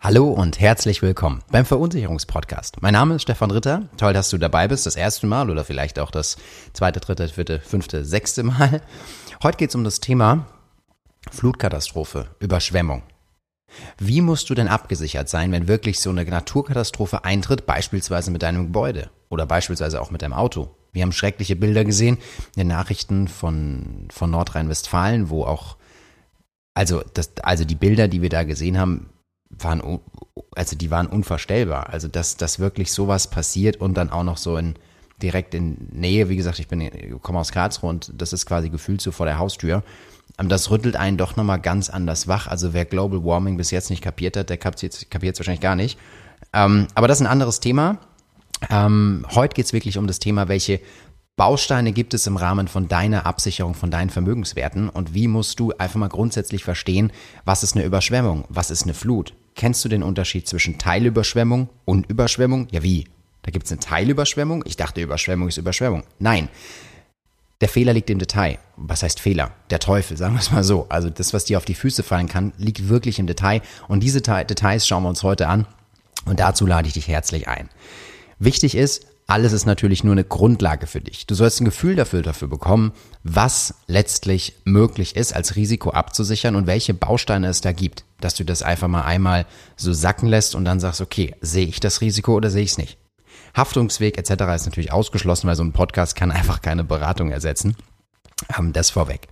Hallo und herzlich willkommen beim Verunsicherungspodcast. Mein Name ist Stefan Ritter. Toll, dass du dabei bist, das erste Mal oder vielleicht auch das zweite, dritte, vierte, fünfte, sechste Mal. Heute geht es um das Thema Flutkatastrophe, Überschwemmung. Wie musst du denn abgesichert sein, wenn wirklich so eine Naturkatastrophe eintritt, beispielsweise mit deinem Gebäude oder beispielsweise auch mit deinem Auto? Wir haben schreckliche Bilder gesehen in den Nachrichten von, von Nordrhein-Westfalen, wo auch, also, das, also die Bilder, die wir da gesehen haben, waren, also die waren unvorstellbar. Also, dass, dass wirklich sowas passiert und dann auch noch so in, direkt in Nähe, wie gesagt, ich bin, komme aus Karlsruhe und das ist quasi gefühlt so vor der Haustür. Ähm, das rüttelt einen doch nochmal ganz anders wach. Also wer Global Warming bis jetzt nicht kapiert hat, der kapiert es wahrscheinlich gar nicht. Ähm, aber das ist ein anderes Thema. Ähm, heute geht es wirklich um das Thema, welche Bausteine gibt es im Rahmen von deiner Absicherung von deinen Vermögenswerten und wie musst du einfach mal grundsätzlich verstehen, was ist eine Überschwemmung, was ist eine Flut? Kennst du den Unterschied zwischen Teilüberschwemmung und Überschwemmung? Ja, wie? Da gibt es eine Teilüberschwemmung? Ich dachte, Überschwemmung ist Überschwemmung. Nein. Der Fehler liegt im Detail. Was heißt Fehler? Der Teufel, sagen wir es mal so. Also das, was dir auf die Füße fallen kann, liegt wirklich im Detail. Und diese Details schauen wir uns heute an. Und dazu lade ich dich herzlich ein. Wichtig ist, alles ist natürlich nur eine Grundlage für dich. Du sollst ein Gefühl dafür, dafür bekommen, was letztlich möglich ist, als Risiko abzusichern und welche Bausteine es da gibt. Dass du das einfach mal einmal so sacken lässt und dann sagst, okay, sehe ich das Risiko oder sehe ich es nicht? Haftungsweg etc. ist natürlich ausgeschlossen, weil so ein Podcast kann einfach keine Beratung ersetzen. Ähm, das vorweg.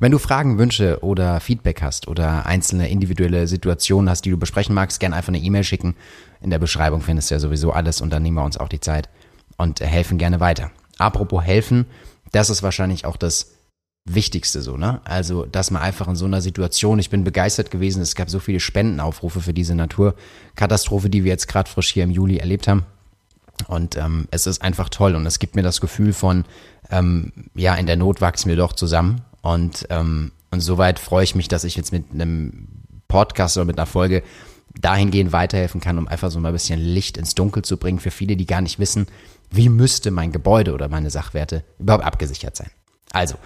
Wenn du Fragen, Wünsche oder Feedback hast oder einzelne individuelle Situationen hast, die du besprechen magst, gerne einfach eine E-Mail schicken. In der Beschreibung findest du ja sowieso alles und dann nehmen wir uns auch die Zeit und helfen gerne weiter. Apropos helfen, das ist wahrscheinlich auch das Wichtigste so, ne? Also, dass man einfach in so einer Situation, ich bin begeistert gewesen, es gab so viele Spendenaufrufe für diese Naturkatastrophe, die wir jetzt gerade frisch hier im Juli erlebt haben. Und ähm, es ist einfach toll und es gibt mir das Gefühl von, ähm, ja, in der Not wachsen wir doch zusammen. Und, ähm, und soweit freue ich mich, dass ich jetzt mit einem Podcast oder mit einer Folge dahingehend weiterhelfen kann, um einfach so mal ein bisschen Licht ins Dunkel zu bringen für viele, die gar nicht wissen, wie müsste mein Gebäude oder meine Sachwerte überhaupt abgesichert sein. Also,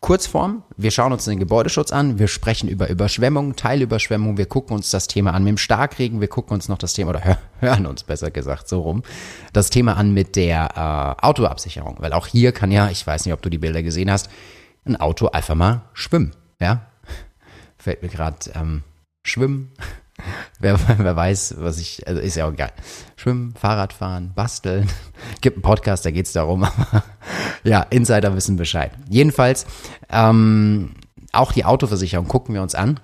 Kurzform, wir schauen uns den Gebäudeschutz an, wir sprechen über Überschwemmung, Teilüberschwemmung, wir gucken uns das Thema an mit dem Starkregen, wir gucken uns noch das Thema, oder hören uns besser gesagt so rum, das Thema an mit der äh, Autoabsicherung. Weil auch hier kann ja, ich weiß nicht, ob du die Bilder gesehen hast, ein Auto einfach mal schwimmen. Ja, fällt mir gerade ähm, schwimmen wer, wer weiß, was ich, also ist ja auch egal. Schwimmen, Fahrradfahren, basteln. Gibt einen Podcast, da geht's darum. ja, Insider wissen Bescheid. Jedenfalls, ähm, auch die Autoversicherung gucken wir uns an,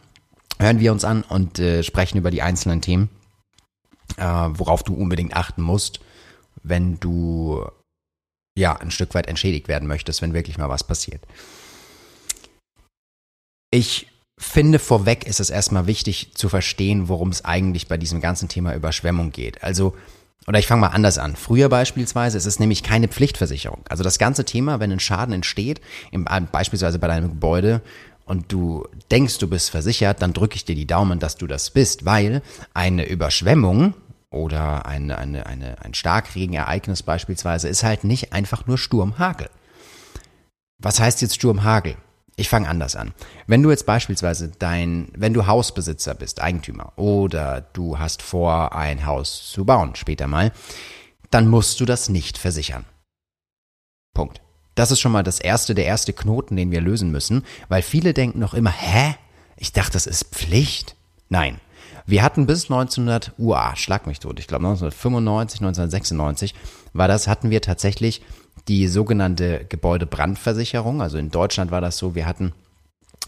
hören wir uns an und äh, sprechen über die einzelnen Themen, äh, worauf du unbedingt achten musst, wenn du ja ein Stück weit entschädigt werden möchtest, wenn wirklich mal was passiert. Ich finde, vorweg ist es erstmal wichtig zu verstehen, worum es eigentlich bei diesem ganzen Thema Überschwemmung geht. Also, oder ich fange mal anders an. Früher beispielsweise ist es nämlich keine Pflichtversicherung. Also das ganze Thema, wenn ein Schaden entsteht, im, äh, beispielsweise bei deinem Gebäude, und du denkst, du bist versichert, dann drücke ich dir die Daumen, dass du das bist, weil eine Überschwemmung oder eine, eine, eine, ein Starkregenereignis beispielsweise ist halt nicht einfach nur Sturmhagel. Was heißt jetzt Sturmhagel? Ich fange anders an. Wenn du jetzt beispielsweise dein, wenn du Hausbesitzer bist, Eigentümer, oder du hast vor, ein Haus zu bauen, später mal, dann musst du das nicht versichern. Punkt. Das ist schon mal das erste, der erste Knoten, den wir lösen müssen, weil viele denken noch immer, hä? Ich dachte, das ist Pflicht. Nein. Wir hatten bis 1900, uah, schlag mich tot, ich glaube 1995, 1996 war das, hatten wir tatsächlich die sogenannte Gebäudebrandversicherung. Also in Deutschland war das so, wir hatten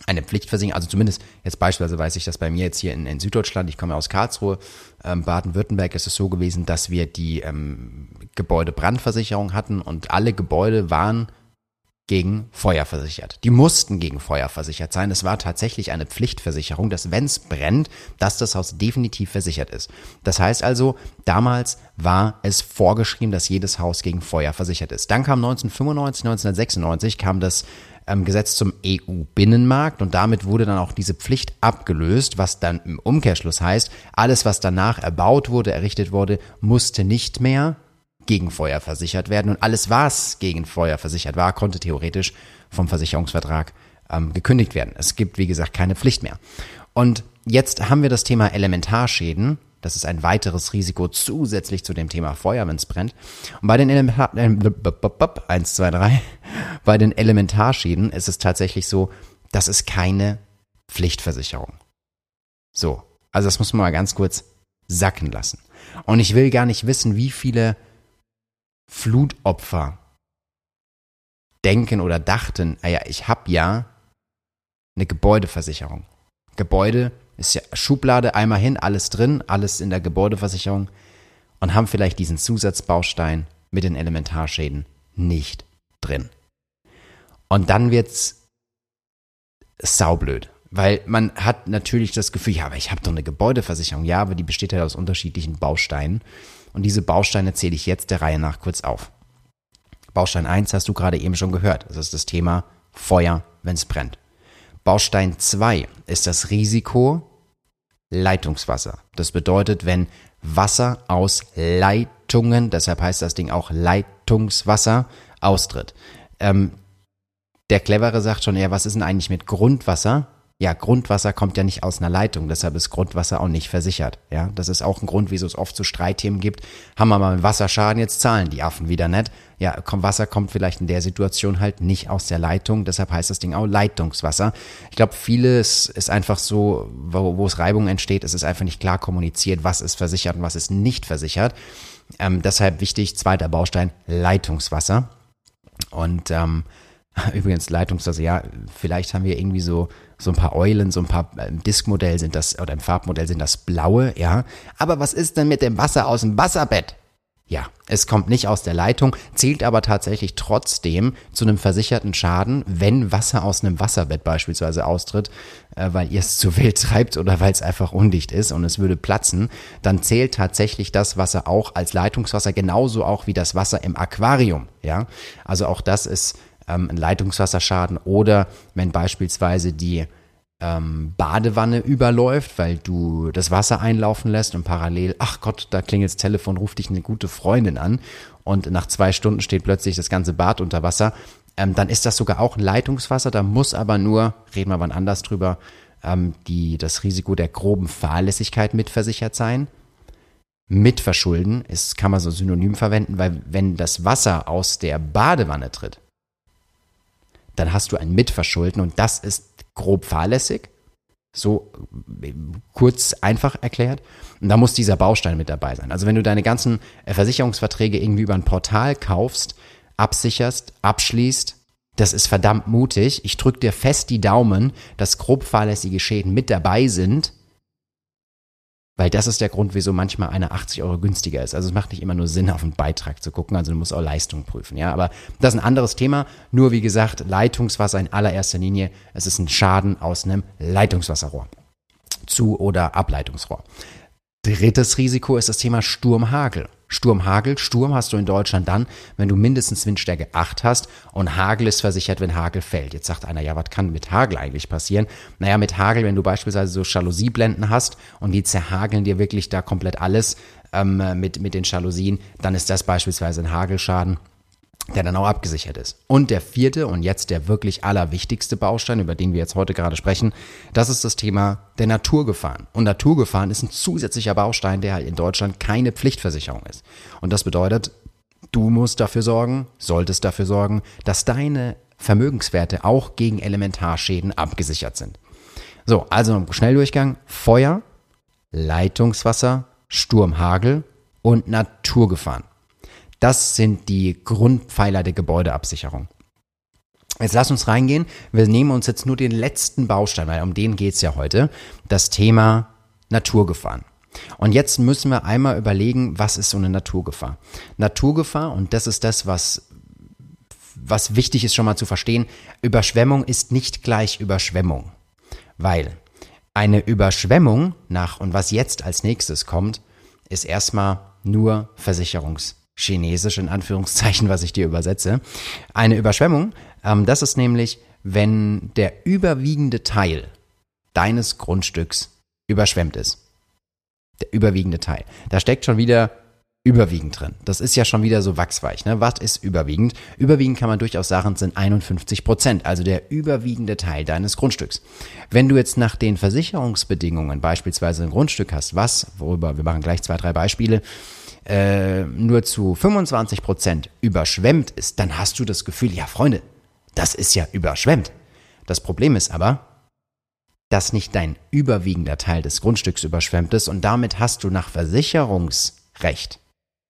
eine Pflichtversicherung, also zumindest jetzt beispielsweise weiß ich das bei mir jetzt hier in, in Süddeutschland, ich komme aus Karlsruhe, ähm, Baden-Württemberg ist es so gewesen, dass wir die ähm, Gebäudebrandversicherung hatten und alle Gebäude waren gegen Feuer versichert. Die mussten gegen Feuer versichert sein. Es war tatsächlich eine Pflichtversicherung, dass wenn es brennt, dass das Haus definitiv versichert ist. Das heißt also, damals war es vorgeschrieben, dass jedes Haus gegen Feuer versichert ist. Dann kam 1995, 1996 kam das ähm, Gesetz zum EU-Binnenmarkt und damit wurde dann auch diese Pflicht abgelöst, was dann im Umkehrschluss heißt, alles, was danach erbaut wurde, errichtet wurde, musste nicht mehr gegen Feuer versichert werden. Und alles, was gegen Feuer versichert war, konnte theoretisch vom Versicherungsvertrag ähm, gekündigt werden. Es gibt, wie gesagt, keine Pflicht mehr. Und jetzt haben wir das Thema Elementarschäden. Das ist ein weiteres Risiko zusätzlich zu dem Thema Feuer, wenn es brennt. Und bei den Elementar äh, 1, 2, 3, bei den Elementarschäden ist es tatsächlich so, das ist keine Pflichtversicherung. So, also das muss man mal ganz kurz sacken lassen. Und ich will gar nicht wissen, wie viele Flutopfer denken oder dachten, naja, ah ich habe ja eine Gebäudeversicherung. Gebäude ist ja Schublade, einmal hin, alles drin, alles in der Gebäudeversicherung und haben vielleicht diesen Zusatzbaustein mit den Elementarschäden nicht drin. Und dann wird's saublöd. Weil man hat natürlich das Gefühl, ja, aber ich habe doch eine Gebäudeversicherung. Ja, aber die besteht ja aus unterschiedlichen Bausteinen. Und diese Bausteine zähle ich jetzt der Reihe nach kurz auf. Baustein 1 hast du gerade eben schon gehört. Das ist das Thema Feuer, wenn es brennt. Baustein 2 ist das Risiko Leitungswasser. Das bedeutet, wenn Wasser aus Leitungen, deshalb heißt das Ding auch Leitungswasser, austritt. Ähm, der Clevere sagt schon, ja, was ist denn eigentlich mit Grundwasser? Ja, Grundwasser kommt ja nicht aus einer Leitung, deshalb ist Grundwasser auch nicht versichert. Ja, das ist auch ein Grund, wieso es oft so Streitthemen gibt. Haben wir mal einen Wasserschaden, jetzt zahlen die Affen wieder nicht. Ja, Wasser kommt vielleicht in der Situation halt nicht aus der Leitung, deshalb heißt das Ding auch Leitungswasser. Ich glaube, vieles ist einfach so, wo, wo es Reibung entsteht, es ist einfach nicht klar kommuniziert, was ist versichert und was ist nicht versichert. Ähm, deshalb wichtig, zweiter Baustein, Leitungswasser. Und ähm, übrigens Leitungswasser, ja, vielleicht haben wir irgendwie so so ein paar Eulen, so ein paar im ähm, Diskmodell sind das, oder im Farbmodell sind das blaue, ja. Aber was ist denn mit dem Wasser aus dem Wasserbett? Ja, es kommt nicht aus der Leitung, zählt aber tatsächlich trotzdem zu einem versicherten Schaden, wenn Wasser aus einem Wasserbett beispielsweise austritt, äh, weil ihr es zu wild treibt oder weil es einfach undicht ist und es würde platzen, dann zählt tatsächlich das Wasser auch als Leitungswasser, genauso auch wie das Wasser im Aquarium. Ja, also auch das ist ähm, ein Leitungswasserschaden oder wenn beispielsweise die ähm, Badewanne überläuft, weil du das Wasser einlaufen lässt und parallel, ach Gott, da klingelt das Telefon, ruft dich eine gute Freundin an und nach zwei Stunden steht plötzlich das ganze Bad unter Wasser, ähm, dann ist das sogar auch Leitungswasser, da muss aber nur, reden wir wann anders drüber, ähm, die, das Risiko der groben Fahrlässigkeit mitversichert sein. Mitverschulden ist, kann man so synonym verwenden, weil wenn das Wasser aus der Badewanne tritt, dann hast du ein Mitverschulden und das ist grob fahrlässig. So äh, kurz einfach erklärt. Und da muss dieser Baustein mit dabei sein. Also wenn du deine ganzen äh, Versicherungsverträge irgendwie über ein Portal kaufst, absicherst, abschließt, das ist verdammt mutig. Ich drücke dir fest die Daumen, dass grob fahrlässige Schäden mit dabei sind weil das ist der Grund, wieso manchmal eine 80 Euro günstiger ist. Also es macht nicht immer nur Sinn, auf einen Beitrag zu gucken, also du musst auch Leistung prüfen. Ja, aber das ist ein anderes Thema. Nur wie gesagt, Leitungswasser in allererster Linie. Es ist ein Schaden aus einem Leitungswasserrohr. Zu- oder Ableitungsrohr. Drittes Risiko ist das Thema Sturmhagel. Sturmhagel. Sturm hast du in Deutschland dann, wenn du mindestens Windstärke 8 hast und Hagel ist versichert, wenn Hagel fällt. Jetzt sagt einer, ja, was kann mit Hagel eigentlich passieren? Naja, mit Hagel, wenn du beispielsweise so Jaloussieblenden hast und die zerhageln dir wirklich da komplett alles ähm, mit, mit den Jalousien, dann ist das beispielsweise ein Hagelschaden der dann auch abgesichert ist. Und der vierte und jetzt der wirklich allerwichtigste Baustein, über den wir jetzt heute gerade sprechen, das ist das Thema der Naturgefahren. Und Naturgefahren ist ein zusätzlicher Baustein, der in Deutschland keine Pflichtversicherung ist. Und das bedeutet, du musst dafür sorgen, solltest dafür sorgen, dass deine Vermögenswerte auch gegen Elementarschäden abgesichert sind. So, also Schnelldurchgang, Feuer, Leitungswasser, Sturmhagel und Naturgefahren. Das sind die Grundpfeiler der Gebäudeabsicherung. Jetzt lass uns reingehen. Wir nehmen uns jetzt nur den letzten Baustein, weil um den geht's ja heute. Das Thema Naturgefahren. Und jetzt müssen wir einmal überlegen, was ist so eine Naturgefahr? Naturgefahr, und das ist das, was, was wichtig ist schon mal zu verstehen, Überschwemmung ist nicht gleich Überschwemmung. Weil eine Überschwemmung nach, und was jetzt als nächstes kommt, ist erstmal nur Versicherungs Chinesisch in Anführungszeichen, was ich dir übersetze. Eine Überschwemmung, ähm, das ist nämlich, wenn der überwiegende Teil deines Grundstücks überschwemmt ist. Der überwiegende Teil. Da steckt schon wieder überwiegend drin. Das ist ja schon wieder so wachsweich. Ne? Was ist überwiegend? Überwiegend kann man durchaus sagen, sind 51 Prozent, also der überwiegende Teil deines Grundstücks. Wenn du jetzt nach den Versicherungsbedingungen beispielsweise ein Grundstück hast, was, worüber wir machen gleich zwei, drei Beispiele, äh, nur zu 25 Prozent überschwemmt ist, dann hast du das Gefühl, ja Freunde, das ist ja überschwemmt. Das Problem ist aber, dass nicht dein überwiegender Teil des Grundstücks überschwemmt ist und damit hast du nach Versicherungsrecht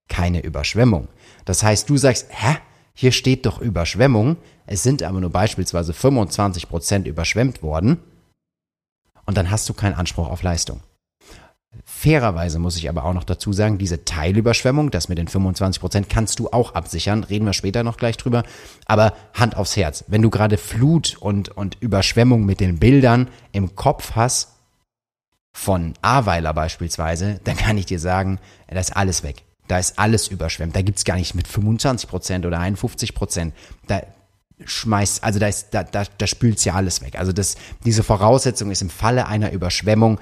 keine Überschwemmung. Das heißt, du sagst, hä? Hier steht doch Überschwemmung. Es sind aber nur beispielsweise 25 Prozent überschwemmt worden. Und dann hast du keinen Anspruch auf Leistung. Fairerweise muss ich aber auch noch dazu sagen, diese Teilüberschwemmung, das mit den 25 Prozent, kannst du auch absichern. Reden wir später noch gleich drüber. Aber Hand aufs Herz. Wenn du gerade Flut und, und Überschwemmung mit den Bildern im Kopf hast, von Aweiler beispielsweise, dann kann ich dir sagen, da ist alles weg. Da ist alles überschwemmt. Da gibt's gar nicht mit 25 Prozent oder 51 Prozent. Da schmeißt, also da ist, da, da, da spült's ja alles weg. Also das, diese Voraussetzung ist im Falle einer Überschwemmung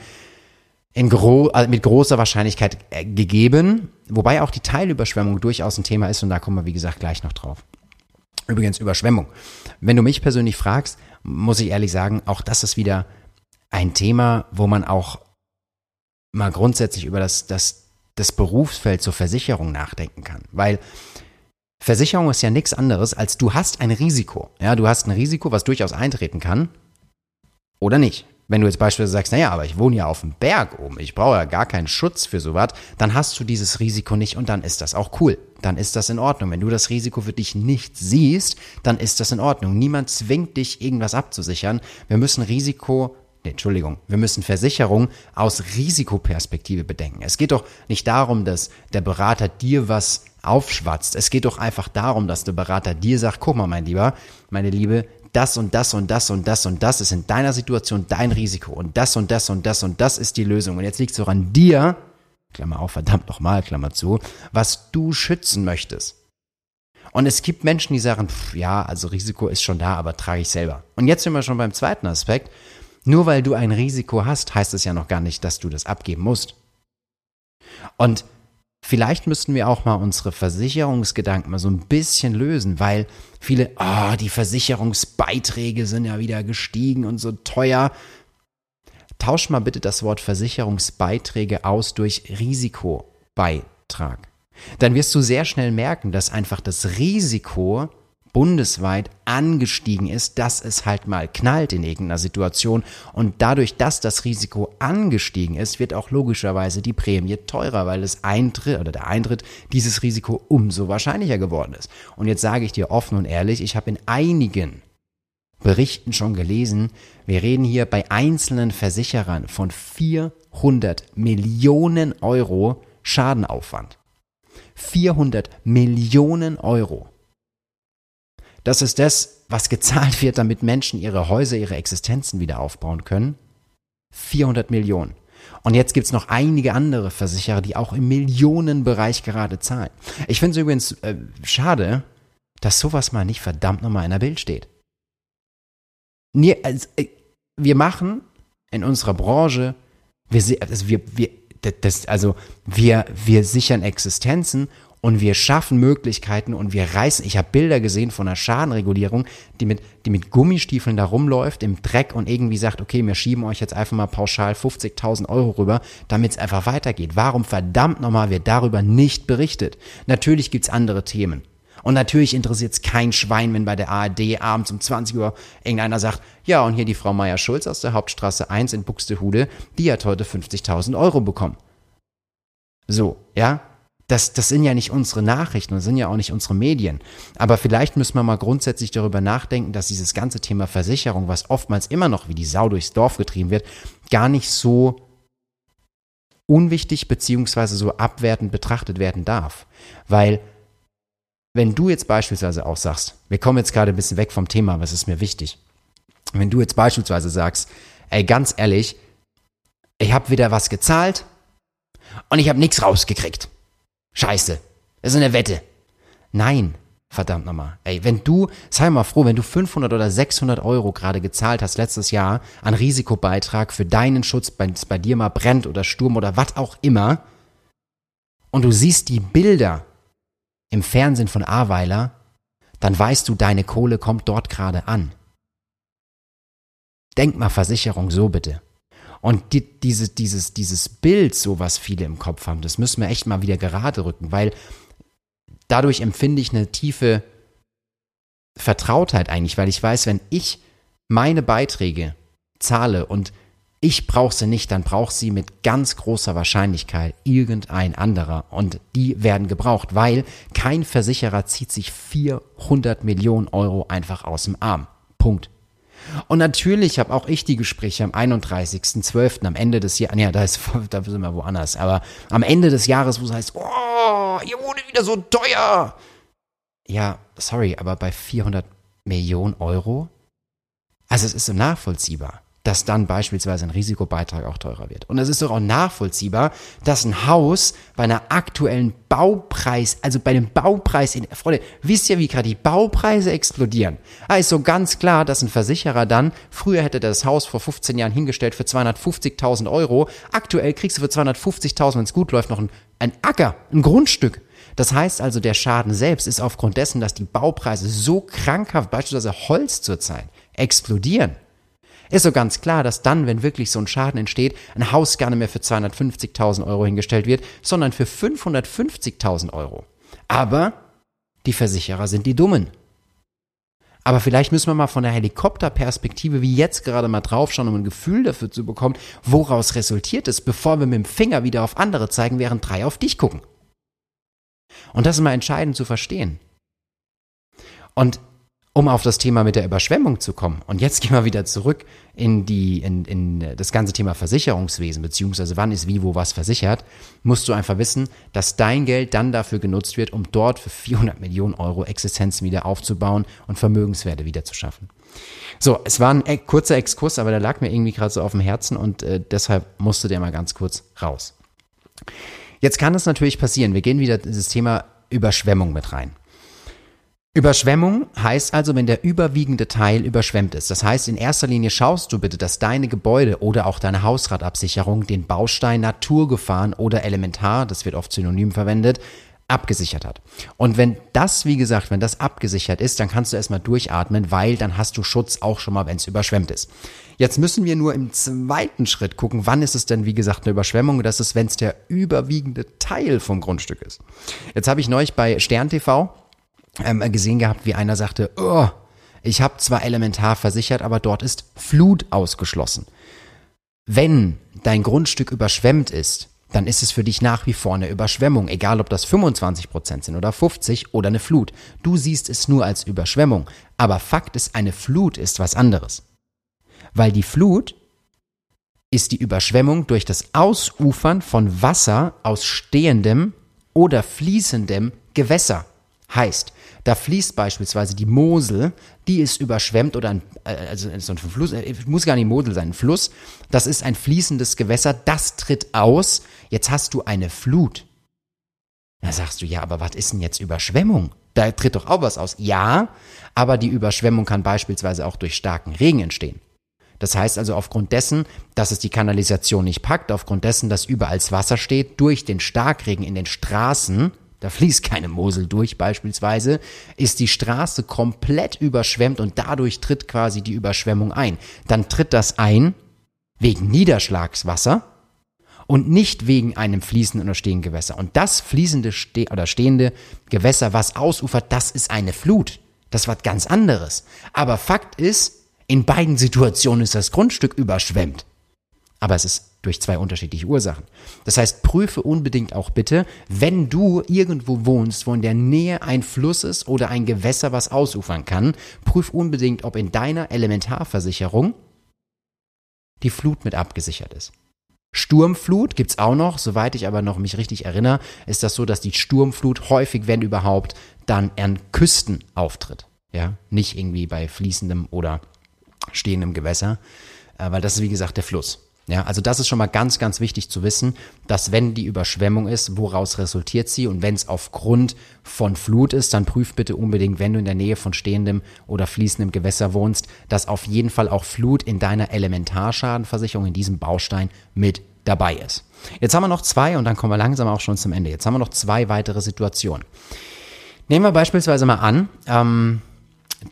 in gro also mit großer Wahrscheinlichkeit äh, gegeben, wobei auch die Teilüberschwemmung durchaus ein Thema ist und da kommen wir, wie gesagt, gleich noch drauf. Übrigens Überschwemmung. Wenn du mich persönlich fragst, muss ich ehrlich sagen, auch das ist wieder ein Thema, wo man auch mal grundsätzlich über das, das das Berufsfeld zur Versicherung nachdenken kann. Weil Versicherung ist ja nichts anderes, als du hast ein Risiko. Ja, du hast ein Risiko, was durchaus eintreten kann oder nicht. Wenn du jetzt beispielsweise sagst, naja, aber ich wohne ja auf dem Berg oben, ich brauche ja gar keinen Schutz für sowas, dann hast du dieses Risiko nicht und dann ist das auch cool. Dann ist das in Ordnung. Wenn du das Risiko für dich nicht siehst, dann ist das in Ordnung. Niemand zwingt dich, irgendwas abzusichern. Wir müssen Risiko nee, Entschuldigung, wir müssen Versicherung aus Risikoperspektive bedenken. Es geht doch nicht darum, dass der Berater dir was aufschwatzt. Es geht doch einfach darum, dass der Berater dir sagt, guck mal, mein Lieber, meine Liebe, das und das und das und das und das ist in deiner Situation dein Risiko und das und das und das und das ist die Lösung. Und jetzt liegt es doch an dir, Klammer auf, verdammt nochmal, Klammer zu, was du schützen möchtest. Und es gibt Menschen, die sagen, pff, ja, also Risiko ist schon da, aber trage ich selber. Und jetzt sind wir schon beim zweiten Aspekt. Nur weil du ein Risiko hast, heißt es ja noch gar nicht, dass du das abgeben musst. Und vielleicht müssten wir auch mal unsere Versicherungsgedanken mal so ein bisschen lösen, weil viele, oh, die Versicherungsbeiträge sind ja wieder gestiegen und so teuer. Tausch mal bitte das Wort Versicherungsbeiträge aus durch Risikobeitrag. Dann wirst du sehr schnell merken, dass einfach das Risiko bundesweit angestiegen ist, dass es halt mal knallt in irgendeiner Situation. Und dadurch, dass das Risiko angestiegen ist, wird auch logischerweise die Prämie teurer, weil es Eintritt oder der Eintritt dieses Risiko umso wahrscheinlicher geworden ist. Und jetzt sage ich dir offen und ehrlich, ich habe in einigen Berichten schon gelesen, wir reden hier bei einzelnen Versicherern von 400 Millionen Euro Schadenaufwand. 400 Millionen Euro. Das ist das, was gezahlt wird, damit Menschen ihre Häuser, ihre Existenzen wieder aufbauen können. 400 Millionen. Und jetzt gibt's noch einige andere Versicherer, die auch im Millionenbereich gerade zahlen. Ich finde es übrigens äh, schade, dass sowas mal nicht verdammt nochmal in der Bild steht. Also, äh, wir machen in unserer Branche, wir, also wir, wir, das, also wir, wir sichern Existenzen und wir schaffen Möglichkeiten und wir reißen. Ich habe Bilder gesehen von einer Schadenregulierung, die mit, die mit Gummistiefeln da rumläuft im Dreck und irgendwie sagt, okay, wir schieben euch jetzt einfach mal pauschal 50.000 Euro rüber, damit es einfach weitergeht. Warum verdammt nochmal wird darüber nicht berichtet? Natürlich gibt's andere Themen. Und natürlich interessiert es kein Schwein, wenn bei der ARD abends um 20 Uhr irgendeiner sagt, ja, und hier die Frau Meier-Schulz aus der Hauptstraße 1 in Buxtehude, die hat heute 50.000 Euro bekommen. So, ja, das, das sind ja nicht unsere Nachrichten, das sind ja auch nicht unsere Medien. Aber vielleicht müssen wir mal grundsätzlich darüber nachdenken, dass dieses ganze Thema Versicherung, was oftmals immer noch wie die Sau durchs Dorf getrieben wird, gar nicht so unwichtig beziehungsweise so abwertend betrachtet werden darf. Weil wenn du jetzt beispielsweise auch sagst, wir kommen jetzt gerade ein bisschen weg vom Thema, was ist mir wichtig. Wenn du jetzt beispielsweise sagst, ey, ganz ehrlich, ich habe wieder was gezahlt und ich habe nichts rausgekriegt. Scheiße. Das ist eine Wette. Nein. Verdammt nochmal. Ey, wenn du, sei mal froh, wenn du 500 oder 600 Euro gerade gezahlt hast letztes Jahr an Risikobeitrag für deinen Schutz, wenn es bei dir mal brennt oder Sturm oder was auch immer, und du siehst die Bilder im Fernsehen von Aweiler, dann weißt du, deine Kohle kommt dort gerade an. Denk mal Versicherung so bitte. Und die, dieses, dieses, dieses Bild, so was viele im Kopf haben, das müssen wir echt mal wieder gerade rücken, weil dadurch empfinde ich eine tiefe Vertrautheit eigentlich, weil ich weiß, wenn ich meine Beiträge zahle und ich brauche sie nicht, dann braucht sie mit ganz großer Wahrscheinlichkeit irgendein anderer. Und die werden gebraucht, weil kein Versicherer zieht sich 400 Millionen Euro einfach aus dem Arm. Punkt. Und natürlich habe auch ich die Gespräche am 31.12. am Ende des Jahres, ja, da, ist, da sind wir woanders, aber am Ende des Jahres, wo es heißt, oh, ihr wurde wieder so teuer. Ja, sorry, aber bei 400 Millionen Euro? Also es ist so nachvollziehbar dass dann beispielsweise ein Risikobeitrag auch teurer wird. Und es ist doch auch nachvollziehbar, dass ein Haus bei einer aktuellen Baupreis, also bei dem Baupreis in, Freunde, wisst ihr, wie gerade die Baupreise explodieren? Da ist so ganz klar, dass ein Versicherer dann, früher hätte das Haus vor 15 Jahren hingestellt für 250.000 Euro, aktuell kriegst du für 250.000, wenn es gut läuft, noch ein, ein Acker, ein Grundstück. Das heißt also, der Schaden selbst ist aufgrund dessen, dass die Baupreise so krankhaft, beispielsweise Holz zurzeit, explodieren ist so ganz klar, dass dann, wenn wirklich so ein Schaden entsteht, ein Haus gar nicht mehr für 250.000 Euro hingestellt wird, sondern für 550.000 Euro. Aber die Versicherer sind die Dummen. Aber vielleicht müssen wir mal von der Helikopterperspektive wie jetzt gerade mal draufschauen, um ein Gefühl dafür zu bekommen, woraus resultiert es, bevor wir mit dem Finger wieder auf andere zeigen, während drei auf dich gucken. Und das ist mal entscheidend zu verstehen. Und um auf das Thema mit der Überschwemmung zu kommen. Und jetzt gehen wir wieder zurück in die, in, in das ganze Thema Versicherungswesen, beziehungsweise wann ist wie, wo was versichert, musst du einfach wissen, dass dein Geld dann dafür genutzt wird, um dort für 400 Millionen Euro Existenzen wieder aufzubauen und Vermögenswerte wieder zu schaffen. So, es war ein kurzer Exkurs, aber der lag mir irgendwie gerade so auf dem Herzen und äh, deshalb musste der mal ganz kurz raus. Jetzt kann es natürlich passieren, wir gehen wieder dieses Thema Überschwemmung mit rein. Überschwemmung heißt also, wenn der überwiegende Teil überschwemmt ist. Das heißt, in erster Linie schaust du bitte, dass deine Gebäude oder auch deine Hausratabsicherung den Baustein Naturgefahren oder Elementar, das wird oft synonym verwendet, abgesichert hat. Und wenn das, wie gesagt, wenn das abgesichert ist, dann kannst du erstmal durchatmen, weil dann hast du Schutz auch schon mal, wenn es überschwemmt ist. Jetzt müssen wir nur im zweiten Schritt gucken, wann ist es denn, wie gesagt, eine Überschwemmung? Das ist, wenn es der überwiegende Teil vom Grundstück ist. Jetzt habe ich neulich bei Stern TV ähm, gesehen gehabt, wie einer sagte, oh, ich habe zwar elementar versichert, aber dort ist Flut ausgeschlossen. Wenn dein Grundstück überschwemmt ist, dann ist es für dich nach wie vor eine Überschwemmung, egal ob das 25 Prozent sind oder 50 oder eine Flut. Du siehst es nur als Überschwemmung, aber Fakt ist, eine Flut ist was anderes. Weil die Flut ist die Überschwemmung durch das Ausufern von Wasser aus stehendem oder fließendem Gewässer. Heißt, da fließt beispielsweise die Mosel, die ist überschwemmt oder ein, äh, also so ein Fluss, äh, muss gar nicht Mosel sein, ein Fluss. Das ist ein fließendes Gewässer, das tritt aus. Jetzt hast du eine Flut. Da sagst du, ja, aber was ist denn jetzt Überschwemmung? Da tritt doch auch was aus. Ja, aber die Überschwemmung kann beispielsweise auch durch starken Regen entstehen. Das heißt also aufgrund dessen, dass es die Kanalisation nicht packt, aufgrund dessen, dass überall Wasser steht, durch den Starkregen in den Straßen, da fließt keine Mosel durch beispielsweise, ist die Straße komplett überschwemmt und dadurch tritt quasi die Überschwemmung ein. Dann tritt das ein wegen Niederschlagswasser und nicht wegen einem fließenden oder stehenden Gewässer. Und das fließende ste oder stehende Gewässer, was ausufert, das ist eine Flut. Das war ganz anderes. Aber Fakt ist, in beiden Situationen ist das Grundstück überschwemmt. Aber es ist durch zwei unterschiedliche Ursachen. Das heißt, prüfe unbedingt auch bitte, wenn du irgendwo wohnst, wo in der Nähe ein Fluss ist oder ein Gewässer, was ausufern kann, prüf unbedingt, ob in deiner Elementarversicherung die Flut mit abgesichert ist. Sturmflut gibt's auch noch, soweit ich aber noch mich richtig erinnere, ist das so, dass die Sturmflut häufig, wenn überhaupt, dann an Küsten auftritt. Ja, nicht irgendwie bei fließendem oder stehendem Gewässer, äh, weil das ist wie gesagt der Fluss. Ja, also das ist schon mal ganz, ganz wichtig zu wissen, dass wenn die Überschwemmung ist, woraus resultiert sie und wenn es aufgrund von Flut ist, dann prüf bitte unbedingt, wenn du in der Nähe von stehendem oder fließendem Gewässer wohnst, dass auf jeden Fall auch Flut in deiner Elementarschadenversicherung in diesem Baustein mit dabei ist. Jetzt haben wir noch zwei und dann kommen wir langsam auch schon zum Ende. Jetzt haben wir noch zwei weitere Situationen. Nehmen wir beispielsweise mal an, ähm,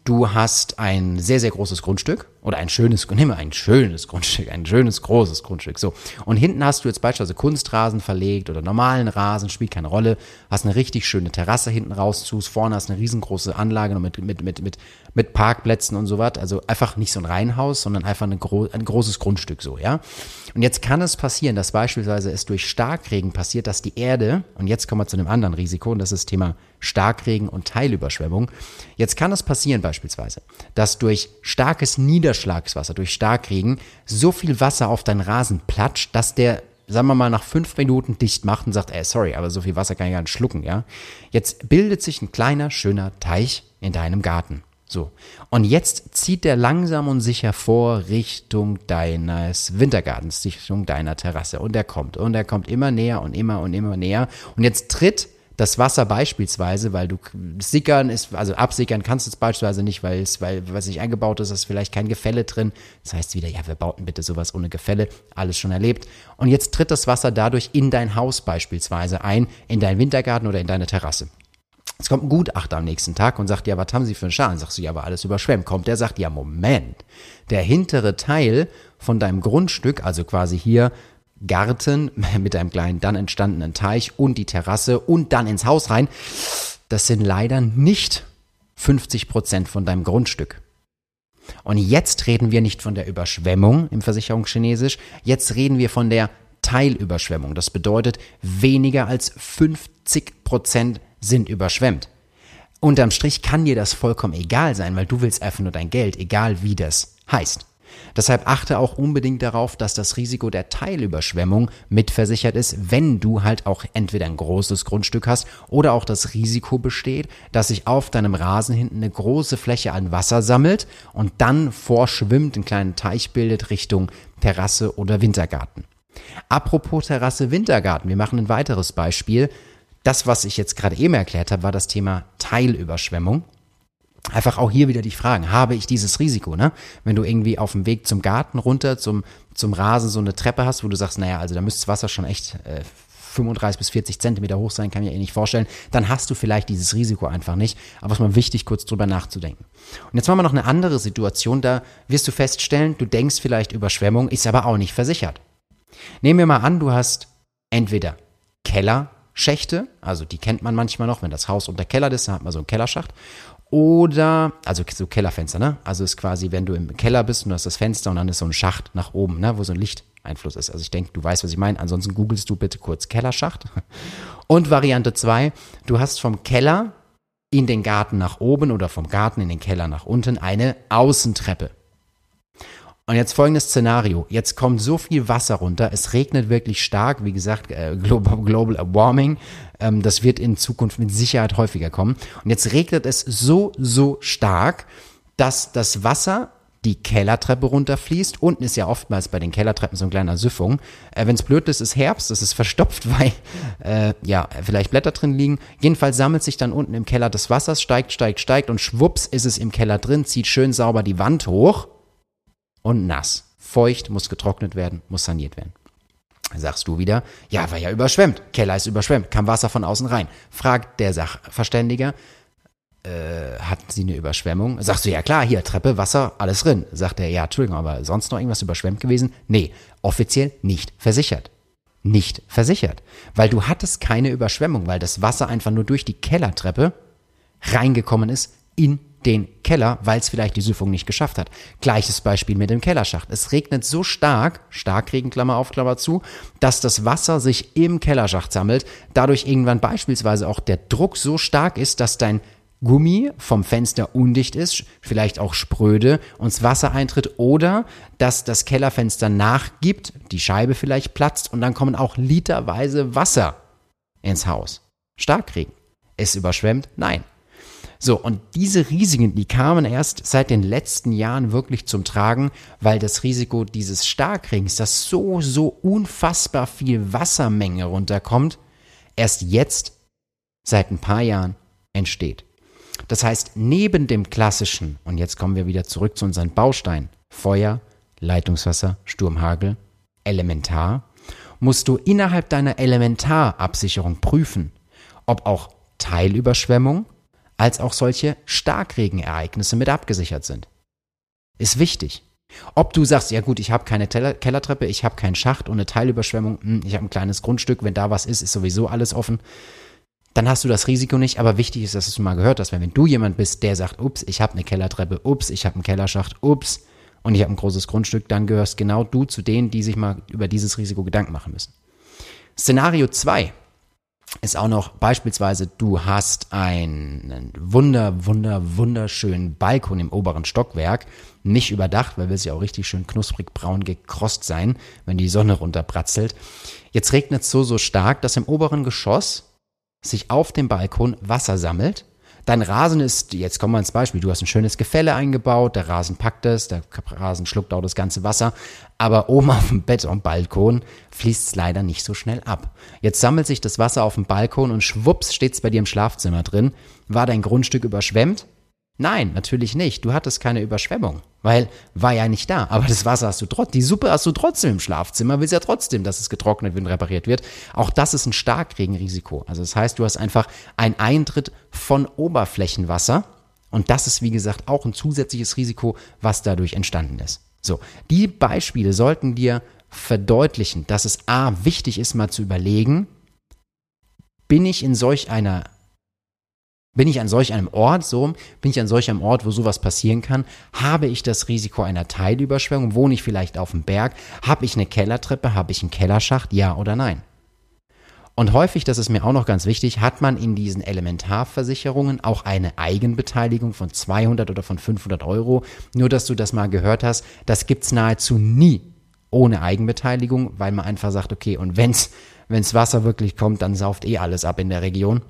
du hast ein sehr, sehr großes Grundstück oder ein schönes, nimm mal ein schönes Grundstück, ein schönes, großes Grundstück, so. Und hinten hast du jetzt beispielsweise Kunstrasen verlegt oder normalen Rasen, spielt keine Rolle, hast eine richtig schöne Terrasse hinten raus zu, vorne hast eine riesengroße Anlage mit, mit, mit, mit, mit Parkplätzen und so also einfach nicht so ein Reihenhaus, sondern einfach eine gro ein großes Grundstück so, ja. Und jetzt kann es passieren, dass beispielsweise es durch Starkregen passiert, dass die Erde, und jetzt kommen wir zu einem anderen Risiko, und das ist das Thema Starkregen und Teilüberschwemmung. Jetzt kann es passieren beispielsweise, dass durch starkes Niederschlagswasser, durch Starkregen so viel Wasser auf deinen Rasen platscht, dass der sagen wir mal, nach fünf Minuten dicht macht und sagt, ey, sorry, aber so viel Wasser kann ich gar nicht schlucken, ja. Jetzt bildet sich ein kleiner, schöner Teich in deinem Garten. So. Und jetzt zieht der langsam und sicher vor Richtung deines Wintergartens, Richtung deiner Terrasse. Und er kommt. Und er kommt immer näher und immer und immer näher. Und jetzt tritt das Wasser beispielsweise, weil du sickern ist, also absickern kannst du es beispielsweise nicht, weil es, weil was sich eingebaut ist, ist vielleicht kein Gefälle drin. Das heißt wieder, ja, wir bauten bitte sowas ohne Gefälle, alles schon erlebt. Und jetzt tritt das Wasser dadurch in dein Haus beispielsweise ein, in deinen Wintergarten oder in deine Terrasse. Es kommt ein Gutachter am nächsten Tag und sagt, ja, was haben Sie für einen Schaden? Sagst du, ja, aber alles überschwemmt. Kommt der sagt, ja, Moment. Der hintere Teil von deinem Grundstück, also quasi hier Garten mit einem kleinen dann entstandenen Teich und die Terrasse und dann ins Haus rein, das sind leider nicht 50 Prozent von deinem Grundstück. Und jetzt reden wir nicht von der Überschwemmung im Versicherungschinesisch, jetzt reden wir von der Teilüberschwemmung. Das bedeutet, weniger als 50 Prozent sind überschwemmt. Unterm Strich kann dir das vollkommen egal sein, weil du willst einfach nur dein Geld, egal wie das heißt. Deshalb achte auch unbedingt darauf, dass das Risiko der Teilüberschwemmung mitversichert ist, wenn du halt auch entweder ein großes Grundstück hast oder auch das Risiko besteht, dass sich auf deinem Rasen hinten eine große Fläche an Wasser sammelt und dann vorschwimmt, einen kleinen Teich bildet Richtung Terrasse oder Wintergarten. Apropos Terrasse, Wintergarten, wir machen ein weiteres Beispiel. Das, was ich jetzt gerade eben erklärt habe, war das Thema Teilüberschwemmung einfach auch hier wieder dich fragen, habe ich dieses Risiko, ne? Wenn du irgendwie auf dem Weg zum Garten runter, zum, zum Rasen so eine Treppe hast, wo du sagst, naja, also da müsste das Wasser schon echt äh, 35 bis 40 Zentimeter hoch sein, kann ich mir eh nicht vorstellen, dann hast du vielleicht dieses Risiko einfach nicht. Aber es ist mal wichtig, kurz drüber nachzudenken. Und jetzt machen wir noch eine andere Situation, da wirst du feststellen, du denkst vielleicht Überschwemmung, ist aber auch nicht versichert. Nehmen wir mal an, du hast entweder Kellerschächte, also die kennt man manchmal noch, wenn das Haus unter Keller ist, dann hat man so einen Kellerschacht. Oder, also so Kellerfenster, ne? Also ist quasi, wenn du im Keller bist und du hast das Fenster und dann ist so ein Schacht nach oben, ne? Wo so ein Lichteinfluss ist. Also ich denke, du weißt, was ich meine. Ansonsten googelst du bitte kurz Kellerschacht. Und Variante zwei: du hast vom Keller in den Garten nach oben oder vom Garten in den Keller nach unten eine Außentreppe. Und jetzt folgendes Szenario. Jetzt kommt so viel Wasser runter. Es regnet wirklich stark. Wie gesagt, äh, Global, Global Warming. Ähm, das wird in Zukunft mit Sicherheit häufiger kommen. Und jetzt regnet es so, so stark, dass das Wasser die Kellertreppe runterfließt. Unten ist ja oftmals bei den Kellertreppen so ein kleiner Süffung. Äh, Wenn es blöd ist, ist Herbst, es ist verstopft, weil äh, ja vielleicht Blätter drin liegen. Jedenfalls sammelt sich dann unten im Keller des Wassers, steigt, steigt, steigt und schwupps ist es im Keller drin, zieht schön sauber die Wand hoch und nass. Feucht, muss getrocknet werden, muss saniert werden. Sagst du wieder, ja, war ja überschwemmt. Keller ist überschwemmt, kam Wasser von außen rein. Fragt der Sachverständiger, äh, hatten Sie eine Überschwemmung? Sagst du, ja klar, hier, Treppe, Wasser, alles drin. Sagt er, ja, Entschuldigung, aber sonst noch irgendwas überschwemmt gewesen? Nee, offiziell nicht versichert. Nicht versichert. Weil du hattest keine Überschwemmung, weil das Wasser einfach nur durch die Kellertreppe reingekommen ist in den Keller, weil es vielleicht die Süffung nicht geschafft hat. Gleiches Beispiel mit dem Kellerschacht. Es regnet so stark, Starkregen, Klammer auf, Klammer zu, dass das Wasser sich im Kellerschacht sammelt, dadurch irgendwann beispielsweise auch der Druck so stark ist, dass dein Gummi vom Fenster undicht ist, vielleicht auch spröde, und das Wasser eintritt oder dass das Kellerfenster nachgibt, die Scheibe vielleicht platzt und dann kommen auch literweise Wasser ins Haus. Starkregen. Es überschwemmt? Nein. So, und diese Risiken, die kamen erst seit den letzten Jahren wirklich zum Tragen, weil das Risiko dieses Starkrings, dass so, so unfassbar viel Wassermenge runterkommt, erst jetzt, seit ein paar Jahren, entsteht. Das heißt, neben dem klassischen, und jetzt kommen wir wieder zurück zu unseren Bausteinen, Feuer, Leitungswasser, Sturmhagel, Elementar musst du innerhalb deiner Elementarabsicherung prüfen, ob auch Teilüberschwemmung als auch solche Starkregenereignisse mit abgesichert sind. Ist wichtig. Ob du sagst, ja gut, ich habe keine Teller Kellertreppe, ich habe keinen Schacht und eine Teilüberschwemmung, hm, ich habe ein kleines Grundstück, wenn da was ist, ist sowieso alles offen, dann hast du das Risiko nicht. Aber wichtig ist, dass du mal gehört hast, weil wenn du jemand bist, der sagt, ups, ich habe eine Kellertreppe, ups, ich habe einen Kellerschacht, ups, und ich habe ein großes Grundstück, dann gehörst genau du zu denen, die sich mal über dieses Risiko Gedanken machen müssen. Szenario 2 ist auch noch beispielsweise, du hast einen wunder, wunder, wunderschönen Balkon im oberen Stockwerk, nicht überdacht, weil wir es ja auch richtig schön knusprig braun gekrost sein, wenn die Sonne runterbratzelt. Jetzt regnet es so, so stark, dass im oberen Geschoss sich auf dem Balkon Wasser sammelt Dein Rasen ist, jetzt kommen wir ins Beispiel, du hast ein schönes Gefälle eingebaut, der Rasen packt es, der Rasen schluckt auch das ganze Wasser, aber oben auf dem Bett und Balkon fließt es leider nicht so schnell ab. Jetzt sammelt sich das Wasser auf dem Balkon und schwupps steht es bei dir im Schlafzimmer drin. War dein Grundstück überschwemmt? Nein, natürlich nicht. Du hattest keine Überschwemmung, weil war ja nicht da. Aber das Wasser hast du trotzdem, die Suppe hast du trotzdem im Schlafzimmer, willst ja trotzdem, dass es getrocknet wird und repariert wird. Auch das ist ein Starkregenrisiko. Also das heißt, du hast einfach einen Eintritt von Oberflächenwasser und das ist wie gesagt auch ein zusätzliches Risiko, was dadurch entstanden ist. So, die Beispiele sollten dir verdeutlichen, dass es a wichtig ist, mal zu überlegen, bin ich in solch einer bin ich an solch einem Ort, so, bin ich an solch einem Ort, wo sowas passieren kann? Habe ich das Risiko einer Teilüberschwemmung? Wohne ich vielleicht auf dem Berg? Habe ich eine Kellertreppe? Habe ich einen Kellerschacht? Ja oder nein? Und häufig, das ist mir auch noch ganz wichtig, hat man in diesen Elementarversicherungen auch eine Eigenbeteiligung von 200 oder von 500 Euro. Nur, dass du das mal gehört hast, das gibt's nahezu nie ohne Eigenbeteiligung, weil man einfach sagt, okay, und wenn's, wenn's Wasser wirklich kommt, dann sauft eh alles ab in der Region.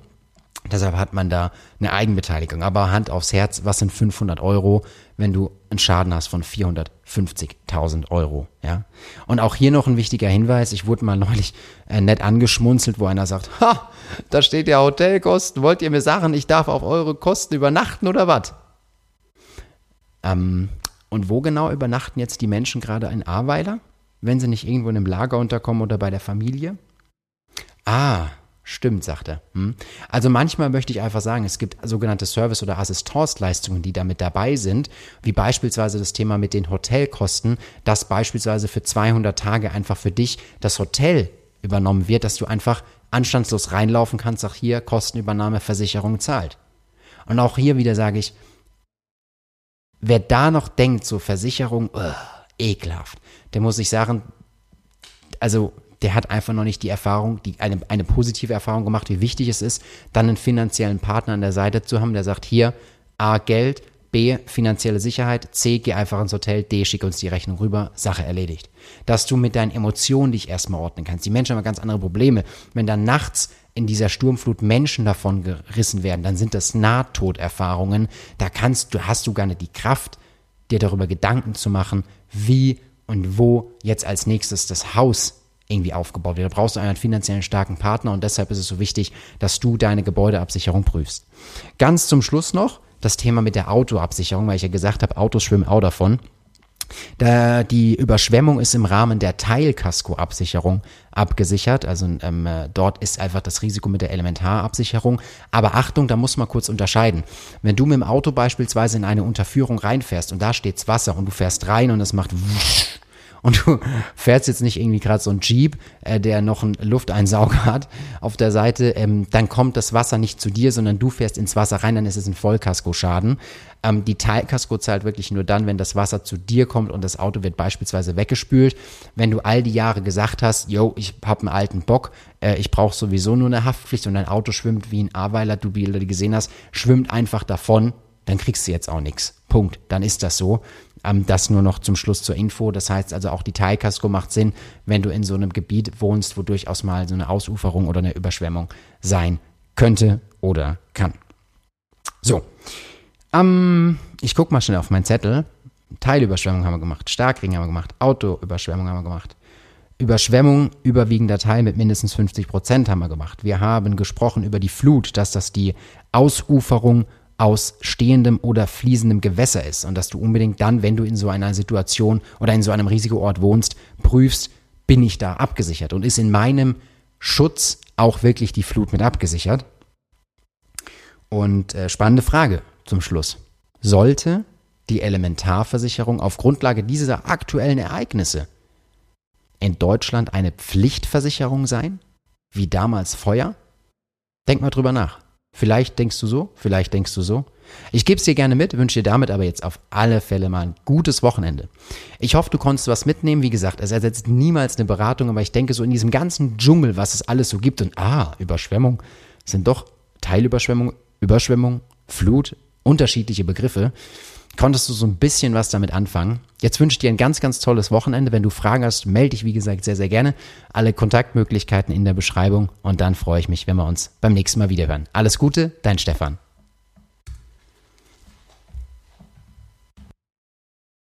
Deshalb hat man da eine Eigenbeteiligung. Aber Hand aufs Herz, was sind 500 Euro, wenn du einen Schaden hast von 450.000 Euro? Ja. Und auch hier noch ein wichtiger Hinweis. Ich wurde mal neulich äh, nett angeschmunzelt, wo einer sagt, ha, da steht ja Hotelkosten. Wollt ihr mir sagen, ich darf auf eure Kosten übernachten oder was? Ähm, und wo genau übernachten jetzt die Menschen gerade in Ahrweiler? Wenn sie nicht irgendwo in einem Lager unterkommen oder bei der Familie? Ah, Stimmt, sagt er. Hm. Also manchmal möchte ich einfach sagen, es gibt sogenannte Service- oder Assistanceleistungen, die damit dabei sind, wie beispielsweise das Thema mit den Hotelkosten, dass beispielsweise für 200 Tage einfach für dich das Hotel übernommen wird, dass du einfach anstandslos reinlaufen kannst, sag hier, Kostenübernahme, Versicherung zahlt. Und auch hier wieder sage ich, wer da noch denkt, so Versicherung, uh, ekelhaft, der muss sich sagen, also der hat einfach noch nicht die Erfahrung, die, eine, eine positive Erfahrung gemacht, wie wichtig es ist, dann einen finanziellen Partner an der Seite zu haben, der sagt, hier, A, Geld, B, finanzielle Sicherheit, C, geh einfach ins Hotel, D, schick uns die Rechnung rüber, Sache erledigt. Dass du mit deinen Emotionen dich erstmal ordnen kannst. Die Menschen haben ganz andere Probleme. Wenn dann nachts in dieser Sturmflut Menschen davon gerissen werden, dann sind das Nahtoderfahrungen. Da kannst du, hast du gar nicht die Kraft, dir darüber Gedanken zu machen, wie und wo jetzt als nächstes das Haus irgendwie aufgebaut wird. Da brauchst du einen finanziellen starken Partner und deshalb ist es so wichtig, dass du deine Gebäudeabsicherung prüfst. Ganz zum Schluss noch das Thema mit der Autoabsicherung, weil ich ja gesagt habe, Autos schwimmen auch davon. Da die Überschwemmung ist im Rahmen der Teilkaskoabsicherung abgesichert. Also ähm, dort ist einfach das Risiko mit der Elementarabsicherung. Aber Achtung, da muss man kurz unterscheiden. Wenn du mit dem Auto beispielsweise in eine Unterführung reinfährst und da steht's Wasser und du fährst rein und es macht wusch, und du fährst jetzt nicht irgendwie gerade so ein Jeep, äh, der noch einen Lufteinsauger hat auf der Seite, ähm, dann kommt das Wasser nicht zu dir, sondern du fährst ins Wasser rein, dann ist es ein Vollkaskoschaden. Ähm, die Teilkasko zahlt wirklich nur dann, wenn das Wasser zu dir kommt und das Auto wird beispielsweise weggespült. Wenn du all die Jahre gesagt hast, yo, ich habe einen alten Bock, äh, ich brauche sowieso nur eine Haftpflicht und dein Auto schwimmt wie ein Aweiler, du Bilder gesehen hast, schwimmt einfach davon, dann kriegst du jetzt auch nichts. Punkt. Dann ist das so. Ähm, das nur noch zum Schluss zur Info. Das heißt also auch die Teilkasko macht Sinn, wenn du in so einem Gebiet wohnst, wo durchaus mal so eine Ausuferung oder eine Überschwemmung sein könnte oder kann. So. Ähm, ich gucke mal schnell auf meinen Zettel. Teilüberschwemmung haben wir gemacht, Starkregen haben wir gemacht, Autoüberschwemmung haben wir gemacht. Überschwemmung überwiegender Teil mit mindestens 50 Prozent haben wir gemacht. Wir haben gesprochen über die Flut, dass das die Ausuferung aus stehendem oder fließendem Gewässer ist und dass du unbedingt dann, wenn du in so einer Situation oder in so einem Risikoort wohnst, prüfst, bin ich da abgesichert und ist in meinem Schutz auch wirklich die Flut mit abgesichert? Und äh, spannende Frage zum Schluss. Sollte die Elementarversicherung auf Grundlage dieser aktuellen Ereignisse in Deutschland eine Pflichtversicherung sein? Wie damals Feuer? Denk mal drüber nach. Vielleicht denkst du so, vielleicht denkst du so. Ich gebe es dir gerne mit, wünsche dir damit aber jetzt auf alle Fälle mal ein gutes Wochenende. Ich hoffe, du konntest was mitnehmen. Wie gesagt, es ersetzt niemals eine Beratung, aber ich denke so in diesem ganzen Dschungel, was es alles so gibt und ah, Überschwemmung sind doch Teilüberschwemmung, Überschwemmung, Flut, unterschiedliche Begriffe konntest du so ein bisschen was damit anfangen. Jetzt wünsche ich dir ein ganz, ganz tolles Wochenende. Wenn du Fragen hast, melde dich, wie gesagt, sehr, sehr gerne. Alle Kontaktmöglichkeiten in der Beschreibung und dann freue ich mich, wenn wir uns beim nächsten Mal wiederhören. Alles Gute, dein Stefan.